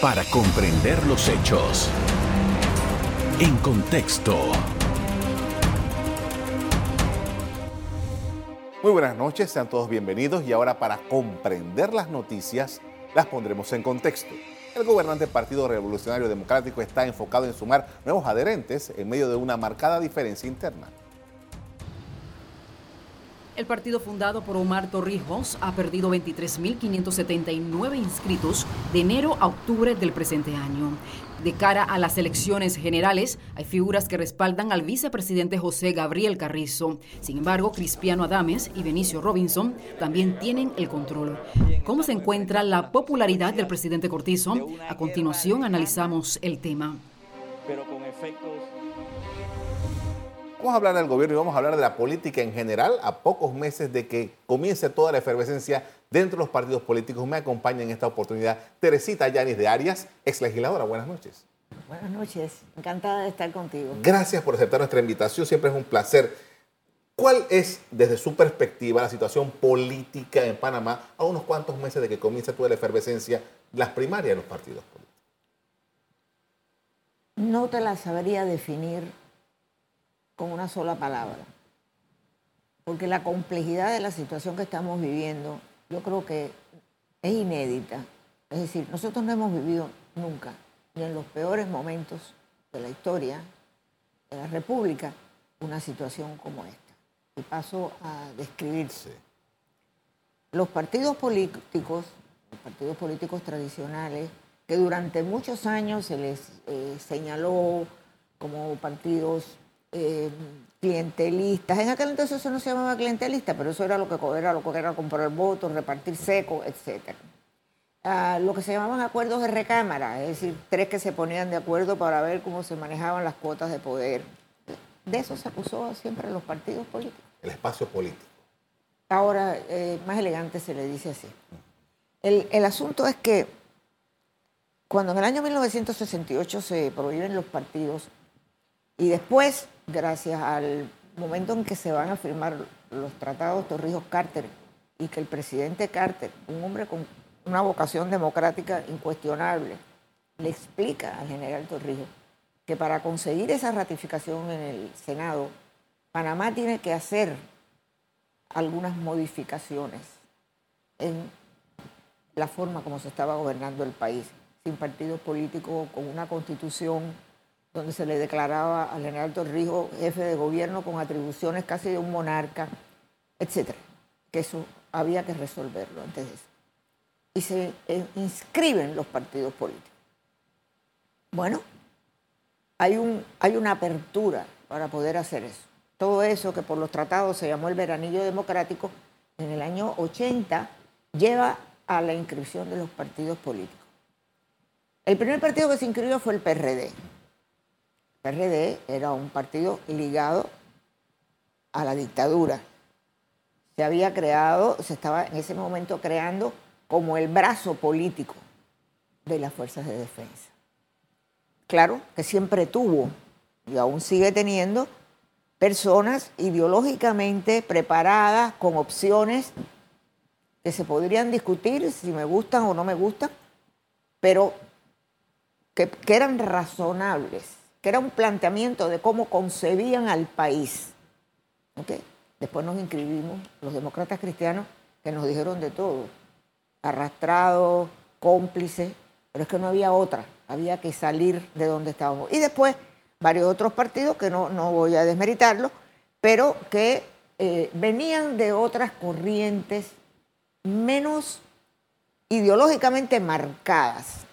para comprender los hechos. En contexto. Muy buenas noches, sean todos bienvenidos y ahora para comprender las noticias las pondremos en contexto. El gobernante Partido Revolucionario Democrático está enfocado en sumar nuevos adherentes en medio de una marcada diferencia interna. El partido fundado por Omar Torrijos ha perdido 23.579 inscritos de enero a octubre del presente año. De cara a las elecciones generales, hay figuras que respaldan al vicepresidente José Gabriel Carrizo. Sin embargo, Cristiano Adames y Benicio Robinson también tienen el control. ¿Cómo se encuentra la popularidad del presidente Cortizo? A continuación analizamos el tema. Pero con efectos Vamos a hablar del gobierno y vamos a hablar de la política en general a pocos meses de que comience toda la efervescencia dentro de los partidos políticos. Me acompaña en esta oportunidad Teresita Yanis de Arias, ex legisladora. Buenas noches. Buenas noches, encantada de estar contigo. Gracias por aceptar nuestra invitación, siempre es un placer. ¿Cuál es, desde su perspectiva, la situación política en Panamá a unos cuantos meses de que comience toda la efervescencia, las primarias de los partidos políticos? No te la sabría definir con una sola palabra. Porque la complejidad de la situación que estamos viviendo, yo creo que es inédita. Es decir, nosotros no hemos vivido nunca, ni en los peores momentos de la historia de la República, una situación como esta. Y paso a describirse. Los partidos políticos, los partidos políticos tradicionales, que durante muchos años se les eh, señaló como partidos eh, clientelistas. En aquel entonces eso no se llamaba clientelista, pero eso era lo que era lo que era comprar votos, repartir seco, etc. Ah, lo que se llamaban acuerdos de recámara, es decir, tres que se ponían de acuerdo para ver cómo se manejaban las cuotas de poder. De eso se acusó siempre los partidos políticos. El espacio político. Ahora, eh, más elegante se le dice así. El, el asunto es que cuando en el año 1968 se prohíben los partidos y después gracias al momento en que se van a firmar los tratados Torrijos-Carter y que el presidente Carter, un hombre con una vocación democrática incuestionable, le explica al general Torrijos que para conseguir esa ratificación en el Senado, Panamá tiene que hacer algunas modificaciones en la forma como se estaba gobernando el país, sin partidos políticos, con una constitución donde se le declaraba al general Torrijos jefe de gobierno con atribuciones casi de un monarca, etcétera. Que eso había que resolverlo antes de eso. Y se eh, inscriben los partidos políticos. Bueno, hay, un, hay una apertura para poder hacer eso. Todo eso que por los tratados se llamó el veranillo democrático, en el año 80 lleva a la inscripción de los partidos políticos. El primer partido que se inscribió fue el PRD. PRD era un partido ligado a la dictadura. Se había creado, se estaba en ese momento creando como el brazo político de las fuerzas de defensa. Claro que siempre tuvo y aún sigue teniendo personas ideológicamente preparadas con opciones que se podrían discutir si me gustan o no me gustan, pero que, que eran razonables que era un planteamiento de cómo concebían al país. Después nos inscribimos, los demócratas cristianos, que nos dijeron de todo, arrastrados, cómplices, pero es que no había otra, había que salir de donde estábamos. Y después varios otros partidos, que no, no voy a desmeritarlos, pero que eh, venían de otras corrientes menos ideológicamente marcadas.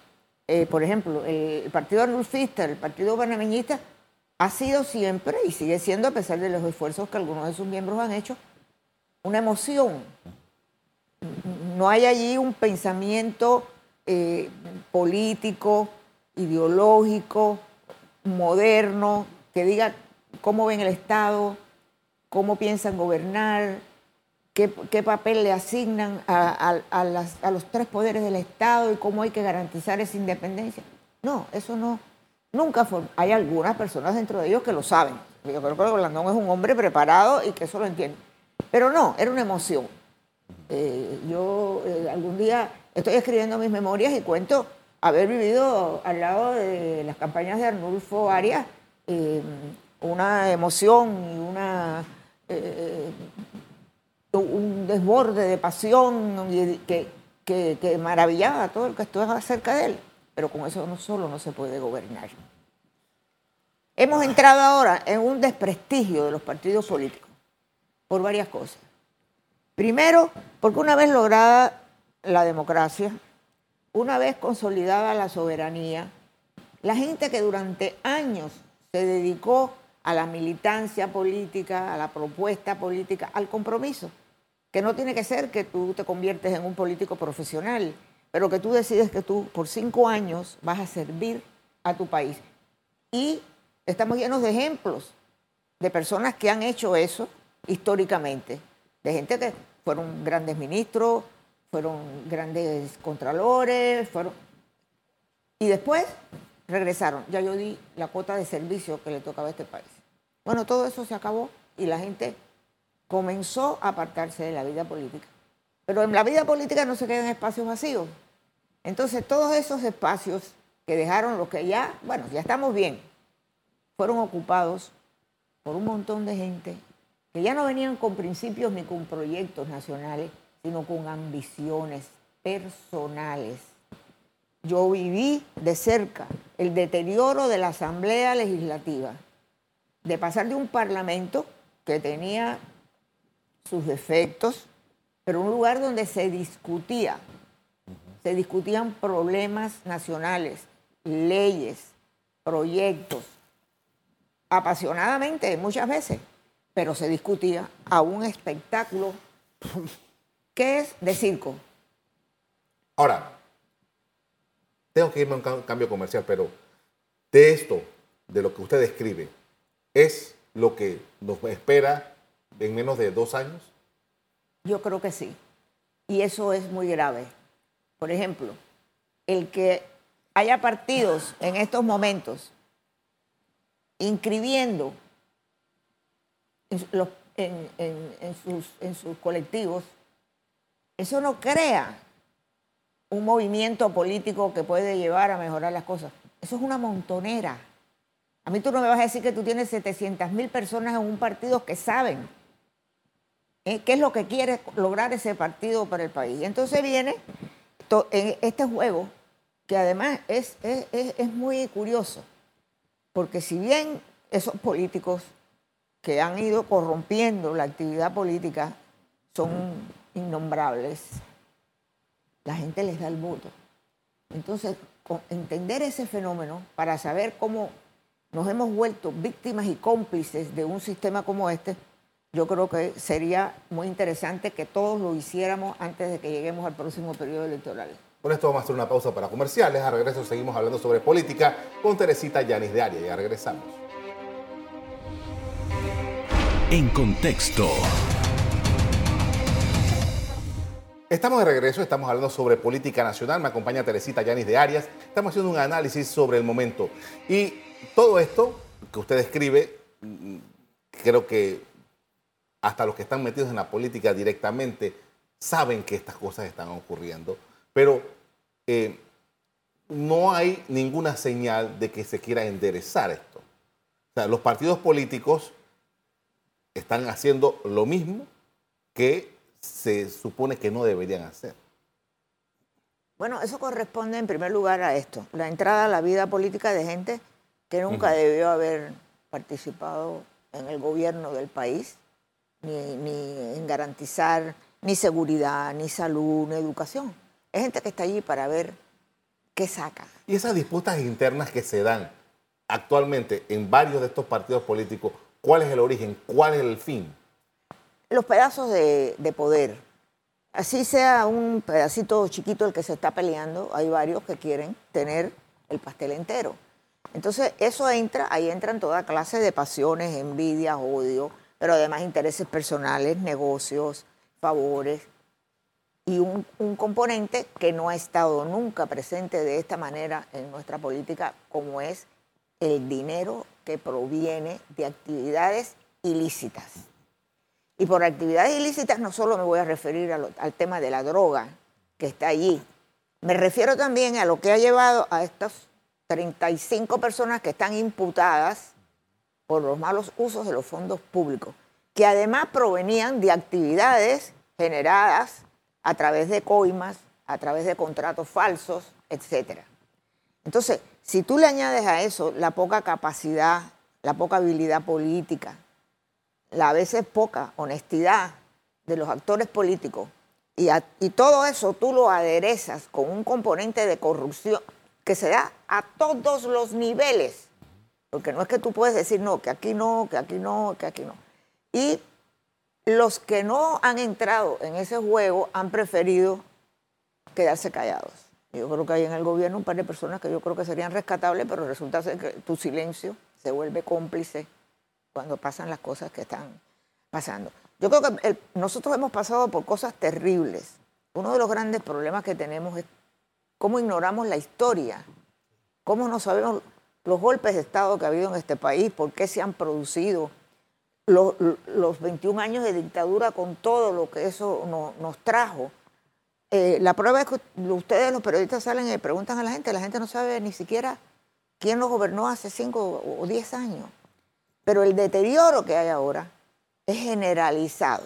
Eh, por ejemplo, el, partido arnulfista, el partido panameñista, ha sido siempre y sigue siendo, a pesar de los esfuerzos que algunos de sus miembros han hecho, una emoción. No hay allí un pensamiento eh, político, ideológico, moderno, que diga cómo ven el Estado, cómo piensan gobernar, qué, papel le asignan a, los tres poderes del Estado y cómo hay que garantizar esa independencia. No, eso no, nunca. Hay algunas personas dentro de ellos que lo saben. Yo creo que Blandón es un hombre preparado y que eso lo entiende. Pero no, era una emoción. Eh, yo eh, algún día estoy escribiendo mis memorias y cuento haber vivido al lado de las campañas de Arnulfo Arias eh, una emoción y una, un desborde de pasión que, que, maravillaba a todo el que estuvo cerca de él. Pero con eso no solo no se puede gobernar. Hemos entrado ahora en un desprestigio de los partidos políticos por varias cosas. Primero, porque una vez lograda la democracia, una vez consolidada la soberanía, la gente que durante años se dedicó a la militancia política, a la propuesta política, al compromiso, que no tiene que ser que tú te conviertes en un político profesional, pero que tú decides que tú por cinco años vas a servir a tu país. Y estamos llenos de ejemplos de personas que han hecho eso históricamente, de gente que fueron grandes ministros, fueron grandes contralores, fueron... Y después regresaron. Ya yo di la cuota de servicio que le tocaba a este país. Bueno, todo eso se acabó y la gente comenzó a apartarse de la vida política. Pero en la vida política no se quedan espacios vacíos. Entonces, todos esos espacios que dejaron los que ya, bueno, ya estamos bien, fueron ocupados por un montón de gente que ya no venían con principios ni con proyectos nacionales, sino con ambiciones personales. Yo viví de cerca el deterioro de la Asamblea Legislativa, de pasar de un Parlamento que tenía sus defectos, pero un lugar donde se discutía, se discutían problemas nacionales, leyes, proyectos, apasionadamente muchas veces, pero se discutía a un espectáculo que es de circo. Ahora, tengo que irme a un cambio comercial, pero de esto, de lo que usted describe, ¿es lo que nos espera en menos de dos años? Yo creo que sí. Y eso es muy grave. Por ejemplo, el que haya partidos en estos momentos inscribiendo en, sus, en sus colectivos, eso no crea un movimiento político que puede llevar a mejorar las cosas. Eso es una montonera. A mí tú no me vas a decir que tú tienes 700 mil personas en un partido que saben ¿eh? qué es lo que quiere lograr ese partido para el país. Y entonces viene este juego que además es, es muy curioso, porque si bien esos políticos que han ido corrompiendo la actividad política son innombrables, la gente les da el voto. Entonces, entender ese fenómeno para saber cómo nos hemos vuelto víctimas y cómplices de un sistema como este, yo creo que sería muy interesante que todos lo hiciéramos antes de que lleguemos al próximo periodo electoral. Con esto vamos a hacer una pausa para comerciales. A regreso seguimos hablando sobre política con Teresita Yanis de Aria. Ya regresamos. En contexto. Estamos de regreso, estamos hablando sobre política nacional. Me acompaña Teresita Yanis de Arias. Estamos haciendo un análisis sobre el momento. Y todo esto que usted describe, mm, creo que hasta los que están metidos en la política directamente saben que estas cosas están ocurriendo. Pero eh, no hay ninguna señal de que se quiera enderezar esto. O sea, los partidos políticos están haciendo lo mismo que se supone que no deberían hacer. Bueno, eso corresponde en primer lugar a esto, la entrada a la vida política de gente que nunca debió haber participado en el gobierno del país, ni, en garantizar ni seguridad, ni salud, ni educación. Es gente que está allí para ver qué saca. Y esas disputas internas que se dan actualmente en varios de estos partidos políticos, ¿cuál es el origen? ¿Cuál es el fin? los pedazos de, poder. Así sea un pedacito chiquito el que se está peleando, hay varios que quieren tener el pastel entero. Entonces, eso entra, ahí entran toda clase de pasiones, envidias, odio, pero además intereses personales, negocios, favores, y un, componente que no ha estado nunca presente de esta manera en nuestra política, como es el dinero que proviene de actividades ilícitas. Y por actividades ilícitas no solo me voy a referir al tema de la droga que está allí, Me refiero también a lo que ha llevado a estas 35 personas que están imputadas por los malos usos de los fondos públicos, que además provenían de actividades generadas a través de coimas, a través de contratos falsos, etc. Entonces, si tú le añades a eso la poca capacidad, la poca habilidad política, la a veces poca honestidad de los actores políticos, y, y todo eso tú lo aderezas con un componente de corrupción que se da a todos los niveles, porque no es que tú puedes decir no, que aquí no, que aquí no, que aquí no. Y los que no han entrado en ese juego han preferido quedarse callados. Yo creo que hay en el gobierno un par de personas que yo creo que serían rescatables, pero resulta ser que tu silencio se vuelve cómplice cuando pasan las cosas que están pasando. Yo creo que nosotros hemos pasado por cosas terribles. Uno de los grandes problemas que tenemos es cómo ignoramos la historia, cómo no sabemos los golpes de Estado que ha habido en este país, por qué se han producido, los, 21 años de dictadura con todo lo que eso nos trajo. Eh, la prueba es que ustedes, los periodistas, salen y preguntan a la gente, la gente no sabe ni siquiera quién nos gobernó hace 5 o 10 años. Pero el deterioro que hay ahora es generalizado.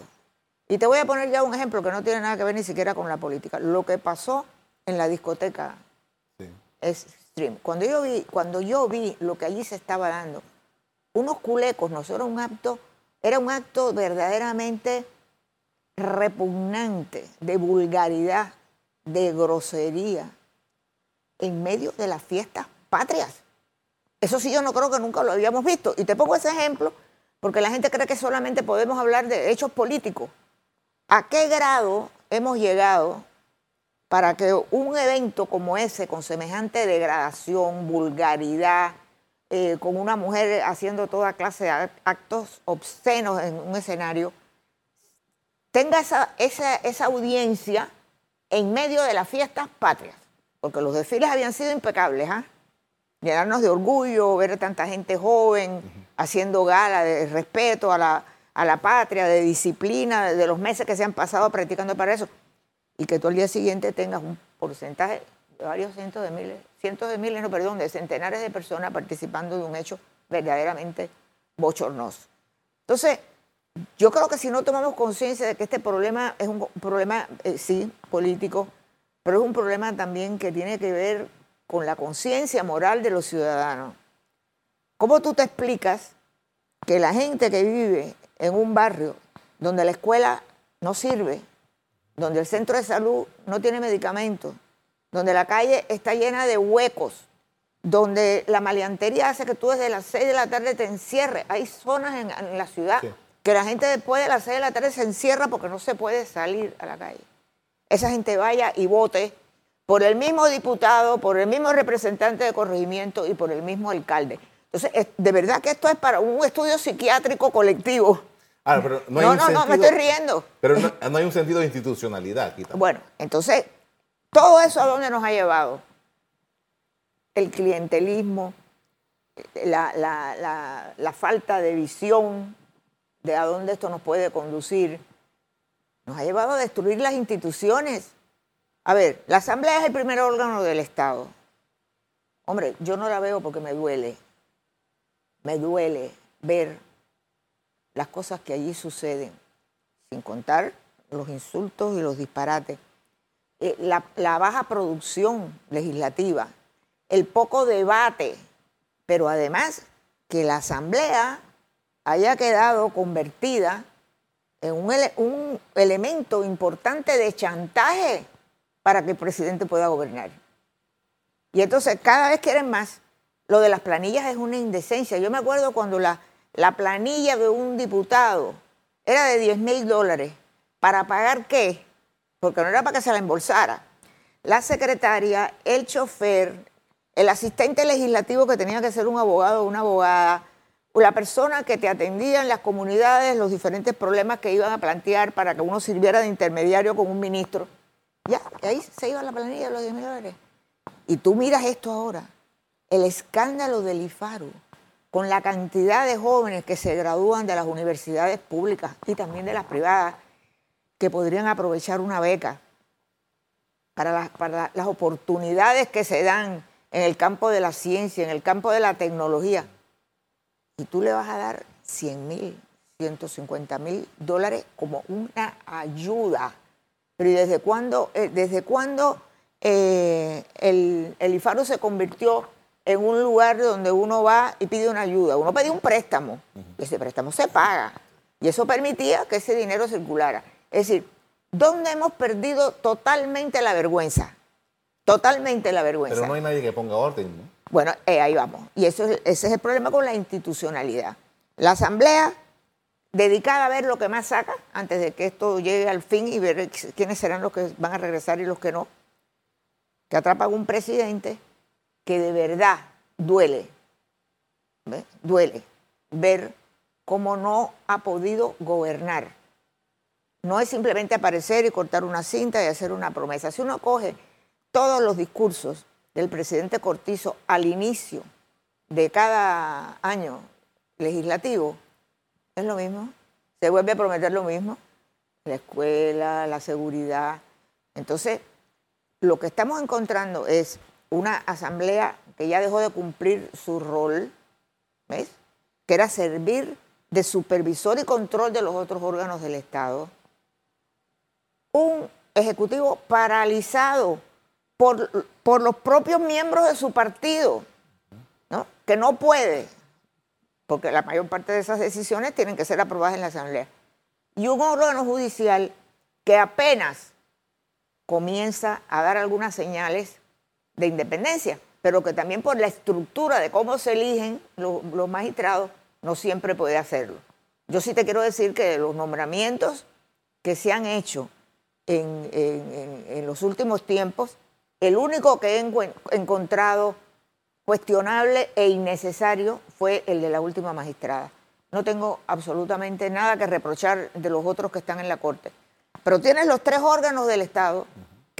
Y te voy a poner ya un ejemplo que no tiene nada que ver ni siquiera con la política. Lo que pasó en la discoteca es Cuando yo vi, cuando yo vi lo que allí se estaba dando, unos culecos, no era un acto, era un acto verdaderamente repugnante, de vulgaridad, de grosería, en medio de las fiestas patrias. Eso sí yo no creo que nunca lo habíamos visto. Y te pongo ese ejemplo porque la gente cree que solamente podemos hablar de hechos políticos. ¿A qué grado hemos llegado para que un evento como ese, con semejante degradación, vulgaridad, eh, con una mujer haciendo toda clase de actos obscenos en un escenario, tenga esa, esa, audiencia en medio de las fiestas patrias? Porque los desfiles habían sido impecables, ¿ah? Llenarnos de orgullo, ver a tanta gente joven haciendo gala de respeto a la, a la patria, de disciplina, de los meses que se han pasado practicando para eso y que tú al día siguiente tengas un porcentaje de varios cientos de miles, cientos de miles, no, perdón, de centenares de personas participando de un hecho verdaderamente bochornoso. Entonces, yo creo que si no tomamos conciencia de que este problema es un problema, eh, sí, político, pero es un problema también que tiene que ver con la conciencia moral de los ciudadanos. ¿Cómo tú te explicas que la gente que vive en un barrio donde la escuela no sirve, donde el centro de salud no tiene medicamentos, donde la calle está llena de huecos, donde la maleantería hace que tú desde las 6 de la tarde te encierres. Hay zonas en, la ciudad que la gente después de las 6 de la tarde se encierra porque no se puede salir a la calle. Esa gente vaya y vote por el mismo diputado, por el mismo representante de corregimiento y por el mismo alcalde. Entonces, de verdad que esto es para un estudio psiquiátrico colectivo Ah, no, no, no, me estoy riendo. Pero no, hay un sentido de institucionalidad aquí también. Bueno, entonces, todo eso a dónde nos ha llevado? El clientelismo, la, la falta de visión de a dónde esto nos puede conducir, nos ha llevado a destruir las instituciones. A ver, la Asamblea es el primer órgano del Estado. Hombre, yo no la veo porque me duele. Me duele ver las cosas que allí suceden, sin contar los insultos y los disparates, eh, la, baja producción legislativa, el poco debate, pero además que la Asamblea haya quedado convertida en un, un, elemento importante de chantaje para que el presidente pueda gobernar. Y entonces cada vez quieren más. Lo de las planillas es una indecencia. Yo me acuerdo cuando la, la planilla de un diputado era de 10 mil dólares. ¿Para pagar qué? Porque no era para que se la embolsara. La secretaria, el chofer, el asistente legislativo que tenía que ser un abogado o una abogada, o la persona que te atendía en las comunidades, los diferentes problemas que iban a plantear para que uno sirviera de intermediario con un ministro. Ya, y ahí se iba la planilla de los 10 mil dólares. Y tú miras esto ahora, el escándalo del IFARU con la cantidad de jóvenes que se gradúan de las universidades públicas y también de las privadas que podrían aprovechar una beca. para, las oportunidades que se dan en el campo de la ciencia, en el campo de la tecnología, y tú le vas a dar 100 mil, 150 mil dólares como una ayuda. Pero ¿y desde cuándo, eh, desde cuándo eh, el, el IFARO se convirtió en un lugar donde uno va y pide una ayuda? Uno pedía un préstamo, y ese préstamo se paga. Y eso permitía que ese dinero circulara. Es decir, ¿dónde hemos perdido totalmente la vergüenza? Totalmente la vergüenza. Pero no hay nadie que ponga orden, ¿no? Bueno, eh, ahí vamos. Y eso es- ese es el problema con la institucionalidad. La asamblea, dedicada a ver lo que más saca antes de que esto llegue al fin y ver quiénes serán los que van a regresar y los que no, que atrapa a un presidente que de verdad duele, ¿ves? duele ver cómo no ha podido gobernar. No es simplemente aparecer y cortar una cinta y hacer una promesa. Si uno coge todos los discursos del presidente Cortizo al inicio de cada año legislativo, es lo mismo. Se vuelve a prometer lo mismo. La escuela, la seguridad. Entonces, lo que estamos encontrando es una asamblea que ya dejó de cumplir su rol, ¿ves? Que era servir de supervisor y control de los otros órganos del Estado. Un ejecutivo paralizado por, por los propios miembros de su partido, ¿no? Que no puede, porque la mayor parte de esas decisiones tienen que ser aprobadas en la Asamblea. Y un órgano judicial que apenas comienza a dar algunas señales de independencia, pero que también por la estructura de cómo se eligen los, magistrados no siempre puede hacerlo. Yo sí te quiero decir que los nombramientos que se han hecho en, en- los últimos tiempos, el único que he encontrado cuestionable e innecesario fue el de la última magistrada. No tengo absolutamente nada que reprochar de los otros que están en la Corte. Pero tienes los tres órganos del Estado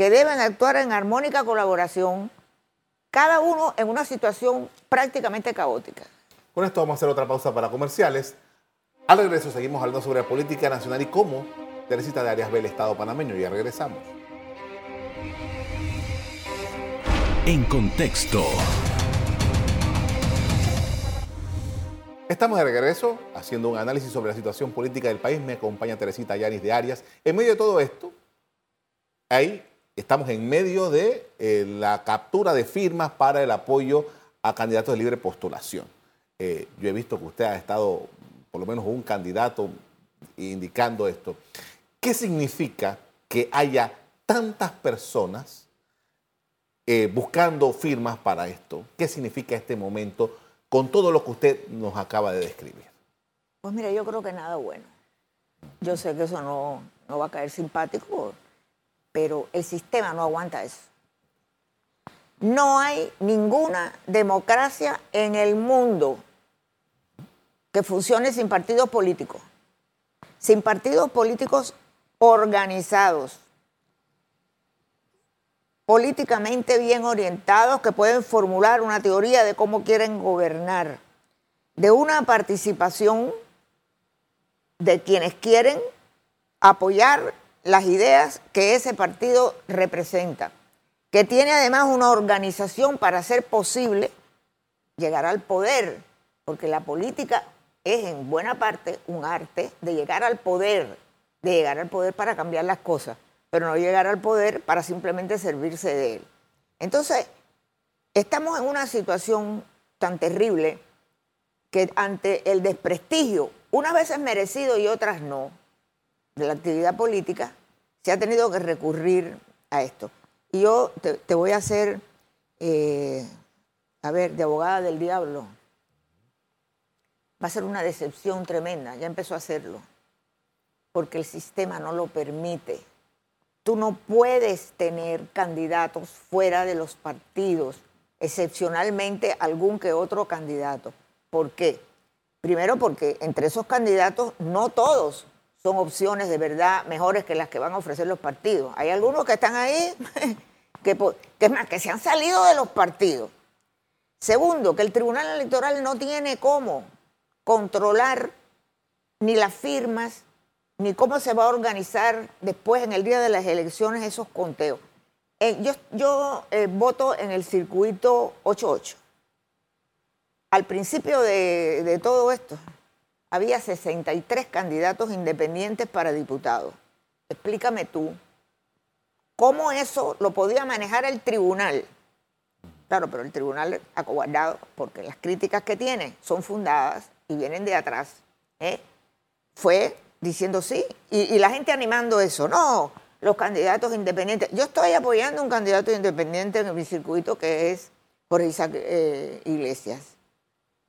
que deben actuar en armónica colaboración, cada uno en una situación prácticamente caótica. Con esto vamos a hacer otra pausa para comerciales. Al regreso seguimos hablando sobre política nacional y cómo Teresita de Arias ve el Estado panameño. Ya regresamos. En contexto. Estamos de regreso haciendo un análisis sobre la situación política del país. Me acompaña Teresita Yanis de Arias. En medio de todo esto, ahí estamos en medio de eh, la captura de firmas para el apoyo a candidatos de libre postulación. Eh, yo he visto que usted ha estado, por lo menos un candidato, indicando esto. ¿Qué significa que haya tantas personas eh, buscando firmas para esto? ¿Qué significa este momento con todo lo que usted nos acaba de describir? Pues mira, yo creo que nada bueno. Yo sé que eso no, no va a caer simpático, pero el sistema no aguanta eso. No hay ninguna democracia en el mundo que funcione sin partidos políticos, sin partidos políticos organizados, políticamente bien orientados, que pueden formular una teoría de cómo quieren gobernar, de una participación de quienes quieren apoyar las ideas que ese partido representa, que tiene además una organización para hacer posible llegar al poder, porque la política es en buena parte un arte de llegar al poder, de llegar al poder para cambiar las cosas, pero no llegar al poder para simplemente servirse de él. Entonces, estamos en una situación tan terrible que ante el desprestigio, unas veces merecido y otras no, de la actividad política, se ha tenido que recurrir a esto. Y yo te, te voy a hacer, eh, a ver, de abogada del diablo. Va a ser una decepción tremenda, ya empezó a hacerlo, porque el sistema no lo permite. Tú no puedes tener candidatos fuera de los partidos, excepcionalmente algún que otro candidato. ¿Por qué? Primero porque entre esos candidatos no todos son opciones de verdad mejores que las que van a ofrecer los partidos. Hay algunos que están ahí, que, más, que se han salido de los partidos. Segundo, que el Tribunal Electoral no tiene cómo controlar ni las firmas, ni cómo se va a organizar después en el día de las elecciones esos conteos. eh, yo, yo eh, voto en el circuito 88. Al principio de todo esto, había 63 candidatos independientes para diputados. Explícame tú, ¿cómo eso lo podía manejar el tribunal? Claro, pero el tribunal acobardado, porque las críticas que tiene son fundadas y vienen de atrás. ¿eh? Fue diciendo sí, y, la gente animando eso. No, los candidatos independientes. Yo estoy apoyando un candidato independiente en mi circuito que es Isaac eh, Iglesias.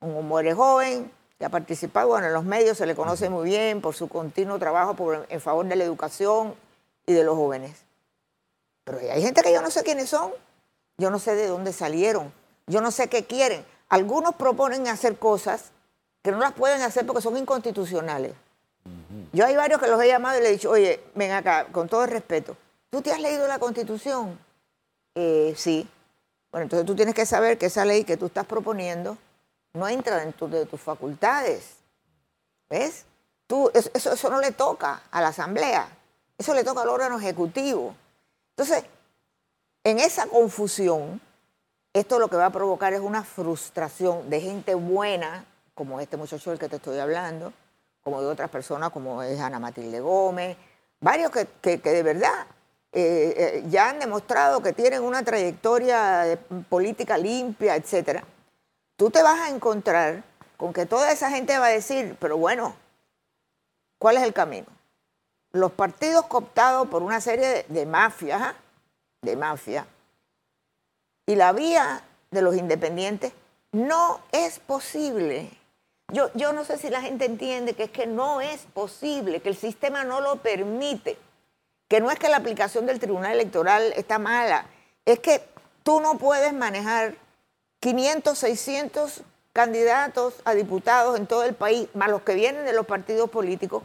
Un hombre joven que ha participado bueno, en los medios, se le conoce muy bien por su continuo trabajo por, en favor de la educación y de los jóvenes. Pero hay gente que yo no sé quiénes son, yo no sé de dónde salieron, yo no sé qué quieren. Algunos proponen hacer cosas que no las pueden hacer porque son inconstitucionales. Yo hay varios que los he llamado y le he dicho, oye, ven acá, con todo el respeto, ¿tú te has leído la Constitución? Eh, sí. Bueno, entonces tú tienes que saber que esa ley que tú estás proponiendo no entra dentro de tus facultades. ¿Ves? Tú, eso, eso no le toca a la Asamblea, eso le toca al órgano ejecutivo. Entonces, en esa confusión, esto lo que va a provocar es una frustración de gente buena, como este muchacho del que te estoy hablando, como de otras personas, como es Ana Matilde Gómez, varios que, que, de verdad eh, eh, ya han demostrado que tienen una trayectoria política limpia, etcétera. Tú te vas a encontrar con que toda esa gente va a decir, pero bueno, ¿cuál es el camino? Los partidos cooptados por una serie de, mafias, de mafia, y la vía de los independientes no es posible. Yo, yo no sé si la gente entiende que es que no es posible, que el sistema no lo permite, que no es que la aplicación del Tribunal Electoral está mala, es que tú no puedes manejar 500, 600 candidatos a diputados en todo el país, más los que vienen de los partidos políticos,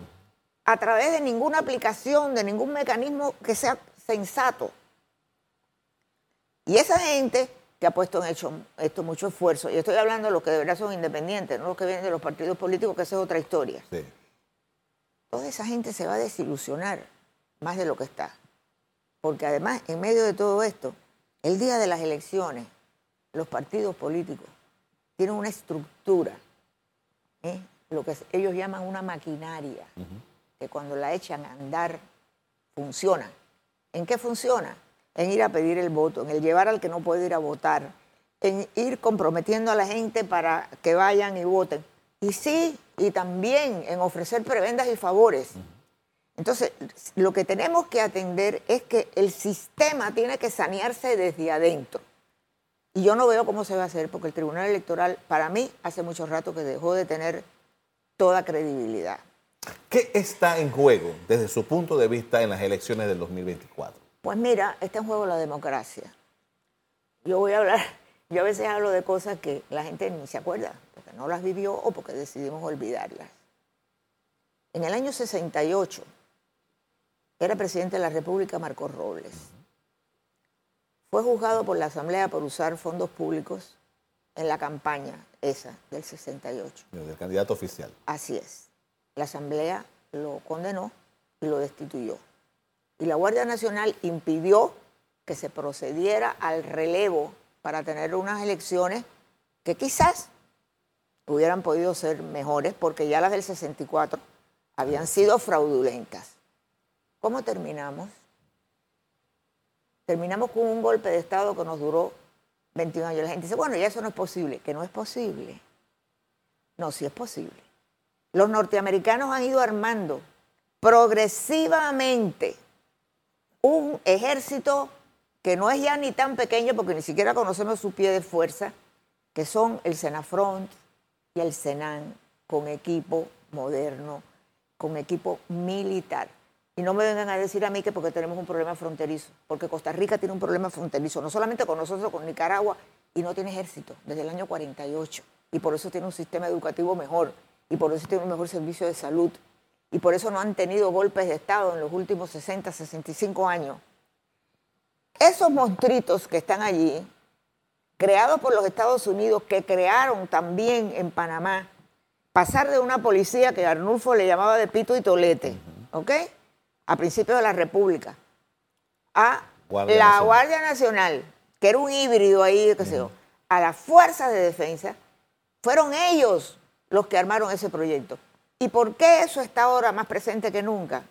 a través de ninguna aplicación, de ningún mecanismo que sea sensato. Y esa gente que ha puesto en hecho, esto mucho esfuerzo, y estoy hablando de los que de verdad son independientes, no los que vienen de los partidos políticos, que esa es otra historia. Sí. Toda esa gente se va a desilusionar más de lo que está. Porque además, en medio de todo esto, el día de las elecciones, los partidos políticos tienen una estructura, ¿eh? lo que ellos llaman una maquinaria, uh -huh. que cuando la echan a andar funciona. ¿En qué funciona? En ir a pedir el voto, en el llevar al que no puede ir a votar, en ir comprometiendo a la gente para que vayan y voten. Y sí, y también en ofrecer prebendas y favores. Uh -huh. Entonces, lo que tenemos que atender es que el sistema tiene que sanearse desde adentro. Y yo no veo cómo se va a hacer, porque el Tribunal Electoral, para mí, hace mucho rato que dejó de tener toda credibilidad. ¿Qué está en juego desde su punto de vista en las elecciones del 2024? Pues mira, está en juego la democracia. Yo voy a hablar, yo a veces hablo de cosas que la gente ni se acuerda, porque no las vivió o porque decidimos olvidarlas. En el año 68, era presidente de la República Marcos Robles. Fue juzgado por la Asamblea por usar fondos públicos en la campaña esa del 68. Del candidato oficial. Así es. La Asamblea lo condenó y lo destituyó. Y la Guardia Nacional impidió que se procediera al relevo para tener unas elecciones que quizás hubieran podido ser mejores porque ya las del 64 habían sido fraudulentas. ¿Cómo terminamos? Terminamos con un golpe de Estado que nos duró 21 años. La gente dice, bueno, ya eso no es posible. Que no es posible. No, sí es posible. Los norteamericanos han ido armando progresivamente un ejército que no es ya ni tan pequeño porque ni siquiera conocemos su pie de fuerza, que son el Senafront y el Senan, con equipo moderno, con equipo militar. Y no me vengan a decir a mí que porque tenemos un problema fronterizo, porque Costa Rica tiene un problema fronterizo, no solamente con nosotros, con Nicaragua, y no tiene ejército desde el año 48. Y por eso tiene un sistema educativo mejor, y por eso tiene un mejor servicio de salud, y por eso no han tenido golpes de Estado en los últimos 60, 65 años. Esos monstruitos que están allí, creados por los Estados Unidos, que crearon también en Panamá, pasar de una policía que Arnulfo le llamaba de pito y tolete, ¿ok? A principios de la República, a la Guardia Nacional, que era un híbrido ahí, qué sé yo, a las fuerzas de defensa, fueron ellos los que armaron ese proyecto. ¿Y por qué eso está ahora más presente que nunca?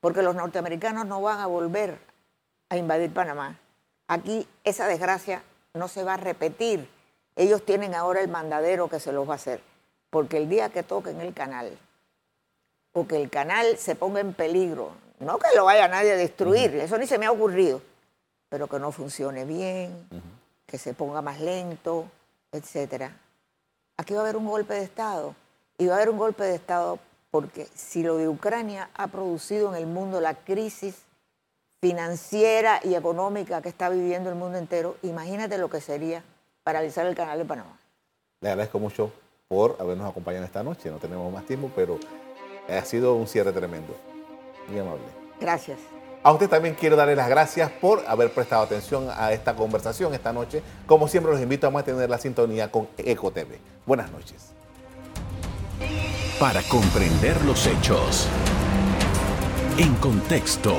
Porque los norteamericanos no van a volver a invadir Panamá. Aquí esa desgracia no se va a repetir. Ellos tienen ahora el mandadero que se los va a hacer. Porque el día que toquen el canal, o que el canal se ponga en peligro, no que lo vaya nadie a destruir, eso ni se me ha ocurrido, pero que no funcione bien, que se ponga más lento, etcétera. Aquí va a haber un golpe de Estado. Y va a haber un golpe de Estado porque si lo de Ucrania ha producido en el mundo la crisis financiera y económica que está viviendo el mundo entero, imagínate lo que sería paralizar el canal de Panamá. Le agradezco mucho por habernos acompañado esta noche. No tenemos más tiempo, pero ha sido un cierre tremendo. Muy amable. Gracias. A usted también quiero darle las gracias por haber prestado atención a esta conversación esta noche. Como siempre, los invito a mantener la sintonía con EcoTV. Buenas noches. Para comprender los hechos. En contexto.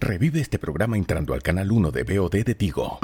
Revive este programa entrando al canal 1 de BOD de Tigo.